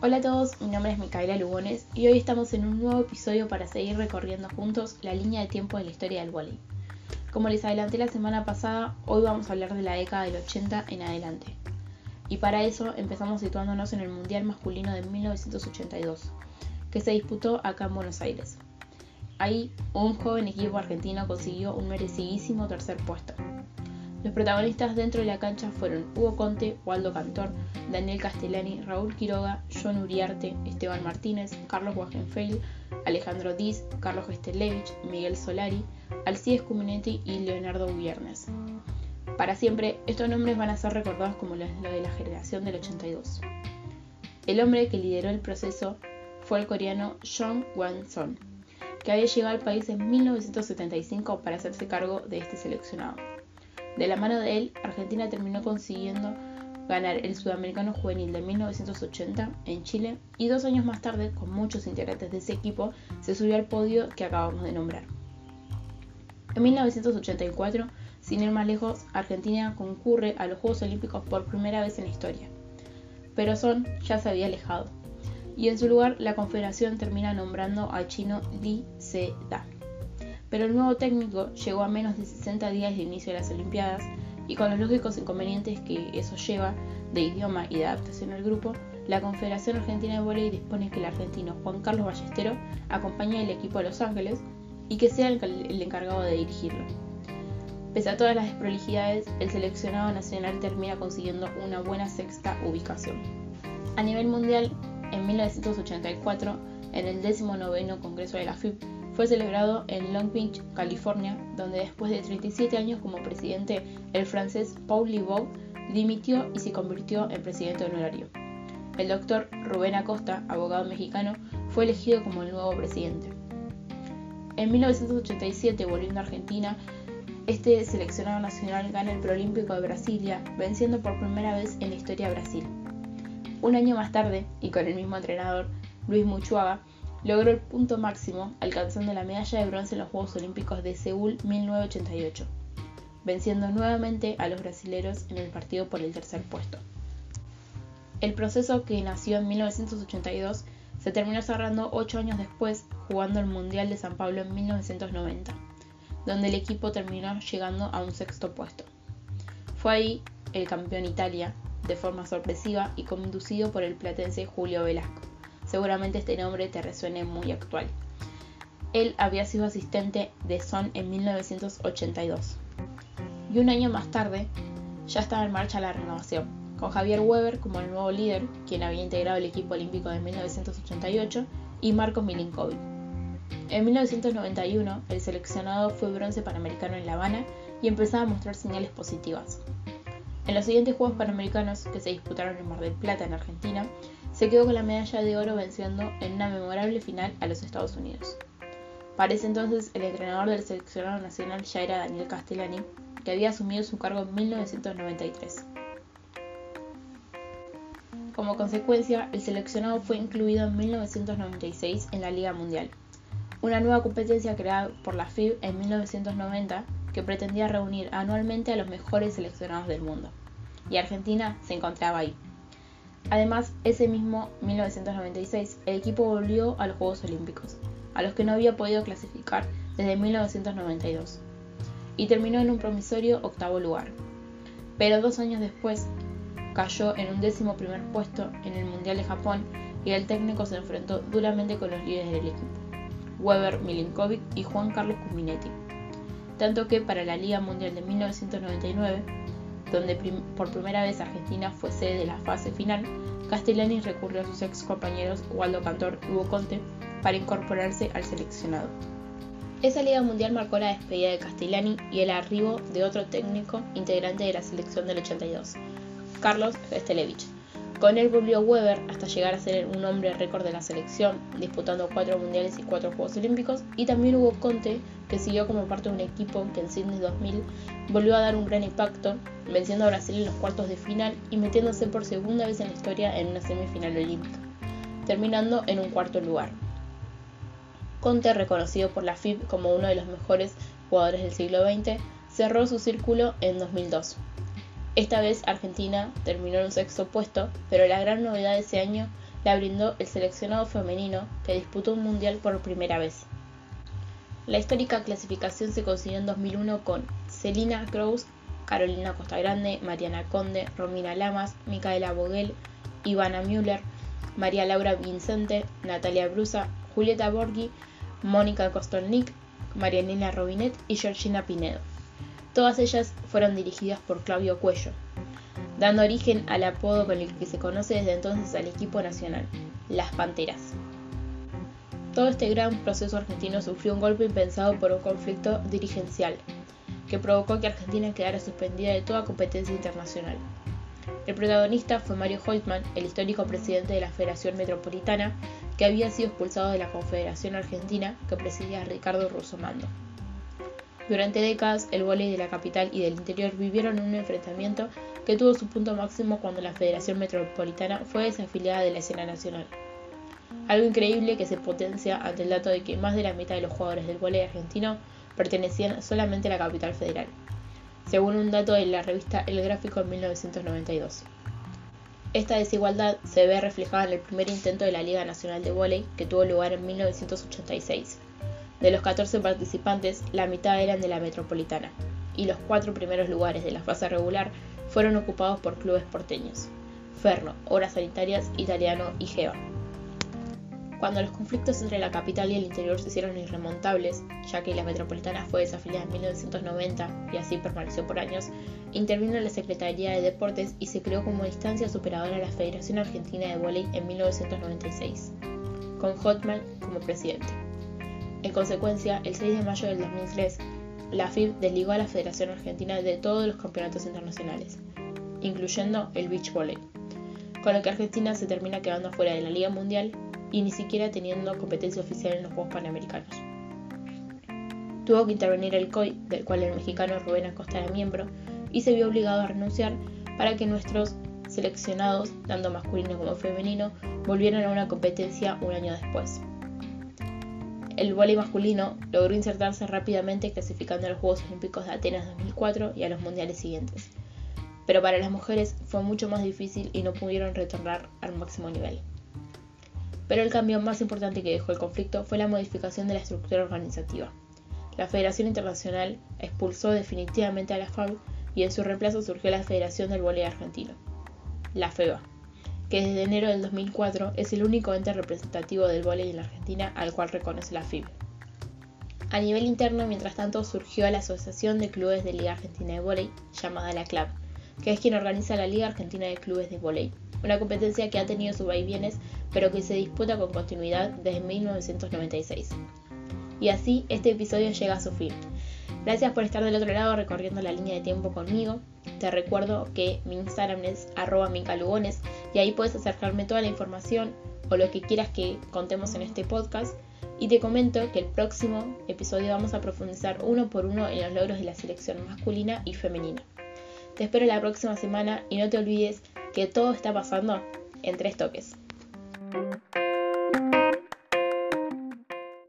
Hola a todos, mi nombre es Micaela Lugones y hoy estamos en un nuevo episodio para seguir recorriendo juntos la línea de tiempo de la historia del voleibol. Como les adelanté la semana pasada, hoy vamos a hablar de la década del 80 en adelante. Y para eso empezamos situándonos en el Mundial Masculino de 1982, que se disputó acá en Buenos Aires. Ahí, un joven equipo argentino consiguió un merecidísimo tercer puesto. Los protagonistas dentro de la cancha fueron Hugo Conte, Waldo Cantor, Daniel Castellani, Raúl Quiroga, John Uriarte, Esteban Martínez, Carlos Wagenfeld, Alejandro Diz, Carlos Gestelevich, Miguel Solari, Alcides Cuminetti y Leonardo Viernes. Para siempre, estos nombres van a ser recordados como los de la generación del 82. El hombre que lideró el proceso fue el coreano Jong Wan-son, que había llegado al país en 1975 para hacerse cargo de este seleccionado. De la mano de él, Argentina terminó consiguiendo ganar el Sudamericano Juvenil de 1980 en Chile y dos años más tarde, con muchos integrantes de ese equipo, se subió al podio que acabamos de nombrar. En 1984, sin ir más lejos, Argentina concurre a los Juegos Olímpicos por primera vez en la historia. Pero Son ya se había alejado, y en su lugar la Confederación termina nombrando al chino Li Se-da pero el nuevo técnico llegó a menos de 60 días de inicio de las Olimpiadas y con los lógicos inconvenientes que eso lleva de idioma y de adaptación al grupo, la Confederación Argentina de Voleibol dispone que el argentino Juan Carlos Ballestero acompañe al equipo a Los Ángeles y que sea el encargado de dirigirlo. Pese a todas las desprolijidades, el seleccionado nacional termina consiguiendo una buena sexta ubicación. A nivel mundial, en 1984, en el 19 Congreso de la FIP, fue celebrado en Long Beach, California, donde después de 37 años como presidente, el francés Paul Libaud dimitió y se convirtió en presidente honorario. El doctor Rubén Acosta, abogado mexicano, fue elegido como el nuevo presidente. En 1987, volviendo a Argentina, este seleccionado nacional gana el Prolímpico de Brasilia, venciendo por primera vez en la historia a Brasil. Un año más tarde, y con el mismo entrenador, Luis Muchuaga, logró el punto máximo alcanzando la medalla de bronce en los Juegos Olímpicos de Seúl 1988, venciendo nuevamente a los brasileros en el partido por el tercer puesto. El proceso que nació en 1982 se terminó cerrando ocho años después jugando el Mundial de San Pablo en 1990, donde el equipo terminó llegando a un sexto puesto. Fue ahí el campeón Italia, de forma sorpresiva y conducido por el platense Julio Velasco seguramente este nombre te resuene muy actual. Él había sido asistente de Son en 1982. Y un año más tarde ya estaba en marcha la renovación, con Javier Weber como el nuevo líder, quien había integrado el equipo olímpico de 1988, y Marcos Milinkovic. En 1991, el seleccionado fue bronce panamericano en La Habana y empezaba a mostrar señales positivas. En los siguientes Juegos Panamericanos, que se disputaron en Mar del Plata, en Argentina, se quedó con la medalla de oro venciendo en una memorable final a los Estados Unidos. Para ese entonces, el entrenador del seleccionado nacional ya era Daniel Castellani, que había asumido su cargo en 1993. Como consecuencia, el seleccionado fue incluido en 1996 en la Liga Mundial, una nueva competencia creada por la FIB en 1990 que pretendía reunir anualmente a los mejores seleccionados del mundo. Y Argentina se encontraba ahí. Además, ese mismo 1996, el equipo volvió a los Juegos Olímpicos, a los que no había podido clasificar desde 1992, y terminó en un promisorio octavo lugar. Pero dos años después, cayó en un décimo primer puesto en el Mundial de Japón y el técnico se enfrentó duramente con los líderes del equipo, Weber Milinkovic y Juan Carlos Cuminetti. Tanto que para la Liga Mundial de 1999, donde por primera vez Argentina fue sede de la fase final, Castellani recurrió a sus ex compañeros Waldo Cantor y Hugo Conte para incorporarse al seleccionado. Esa Liga Mundial marcó la despedida de Castellani y el arribo de otro técnico integrante de la selección del 82, Carlos Gestelevich, con él volvió Weber hasta llegar a ser un hombre récord de la selección, disputando cuatro mundiales y cuatro Juegos Olímpicos, y también hubo Conte, que siguió como parte de un equipo que en Sydney 2000 volvió a dar un gran impacto, venciendo a Brasil en los cuartos de final y metiéndose por segunda vez en la historia en una semifinal olímpica, terminando en un cuarto lugar. Conte, reconocido por la FIB como uno de los mejores jugadores del siglo XX, cerró su círculo en 2002 esta vez Argentina terminó en un sexto puesto, pero la gran novedad de ese año la brindó el seleccionado femenino que disputó un mundial por primera vez. La histórica clasificación se consiguió en 2001 con Celina Kraus, Carolina Costagrande, Mariana Conde, Romina Lamas, Micaela Boguel, Ivana Müller, María Laura Vincente, Natalia Brusa, Julieta Borghi, Mónica Kostolnik, Marianela Robinet y Georgina Pinedo. Todas ellas fueron dirigidas por Claudio Cuello, dando origen al apodo con el que se conoce desde entonces al equipo nacional, las Panteras. Todo este gran proceso argentino sufrió un golpe impensado por un conflicto dirigencial, que provocó que Argentina quedara suspendida de toda competencia internacional. El protagonista fue Mario Holtman, el histórico presidente de la Federación Metropolitana, que había sido expulsado de la Confederación Argentina que presidía Ricardo Russomando. Durante décadas, el vóley de la capital y del interior vivieron un enfrentamiento que tuvo su punto máximo cuando la Federación Metropolitana fue desafiliada de la escena nacional. Algo increíble que se potencia ante el dato de que más de la mitad de los jugadores del vóley argentino pertenecían solamente a la capital federal, según un dato de la revista El Gráfico en 1992. Esta desigualdad se ve reflejada en el primer intento de la Liga Nacional de Vóley que tuvo lugar en 1986 de los 14 participantes, la mitad eran de la metropolitana, y los cuatro primeros lugares de la fase regular fueron ocupados por clubes porteños: Ferro, Obras Sanitarias, Italiano y Geva. Cuando los conflictos entre la capital y el interior se hicieron irremontables, ya que la metropolitana fue desafiliada en 1990 y así permaneció por años, intervino la Secretaría de Deportes y se creó como instancia superadora la Federación Argentina de Voley en 1996, con Hotman como presidente. En consecuencia, el 6 de mayo del 2003, la FIB desligó a la Federación Argentina de todos los campeonatos internacionales, incluyendo el beach volley, con lo que Argentina se termina quedando fuera de la Liga Mundial y ni siquiera teniendo competencia oficial en los Juegos Panamericanos. Tuvo que intervenir el COI, del cual el mexicano Rubén Acosta era miembro, y se vio obligado a renunciar para que nuestros seleccionados, tanto masculino como femenino, volvieran a una competencia un año después el vóley masculino logró insertarse rápidamente clasificando a los Juegos Olímpicos de Atenas 2004 y a los mundiales siguientes. Pero para las mujeres fue mucho más difícil y no pudieron retornar al máximo nivel. Pero el cambio más importante que dejó el conflicto fue la modificación de la estructura organizativa. La Federación Internacional expulsó definitivamente a la FAB y en su reemplazo surgió la Federación del Vóley Argentino, la FEBA que desde enero del 2004 es el único ente representativo del vóley en la Argentina al cual reconoce la FIB. A nivel interno, mientras tanto, surgió la Asociación de Clubes de Liga Argentina de Vóley, llamada la CLAB, que es quien organiza la Liga Argentina de Clubes de Vóley, una competencia que ha tenido sus vaivienes, pero que se disputa con continuidad desde 1996. Y así, este episodio llega a su fin. Gracias por estar del otro lado recorriendo la línea de tiempo conmigo. Te recuerdo que mi Instagram es arroba y ahí puedes acercarme toda la información o lo que quieras que contemos en este podcast. Y te comento que el próximo episodio vamos a profundizar uno por uno en los logros de la selección masculina y femenina. Te espero la próxima semana y no te olvides que todo está pasando en tres toques.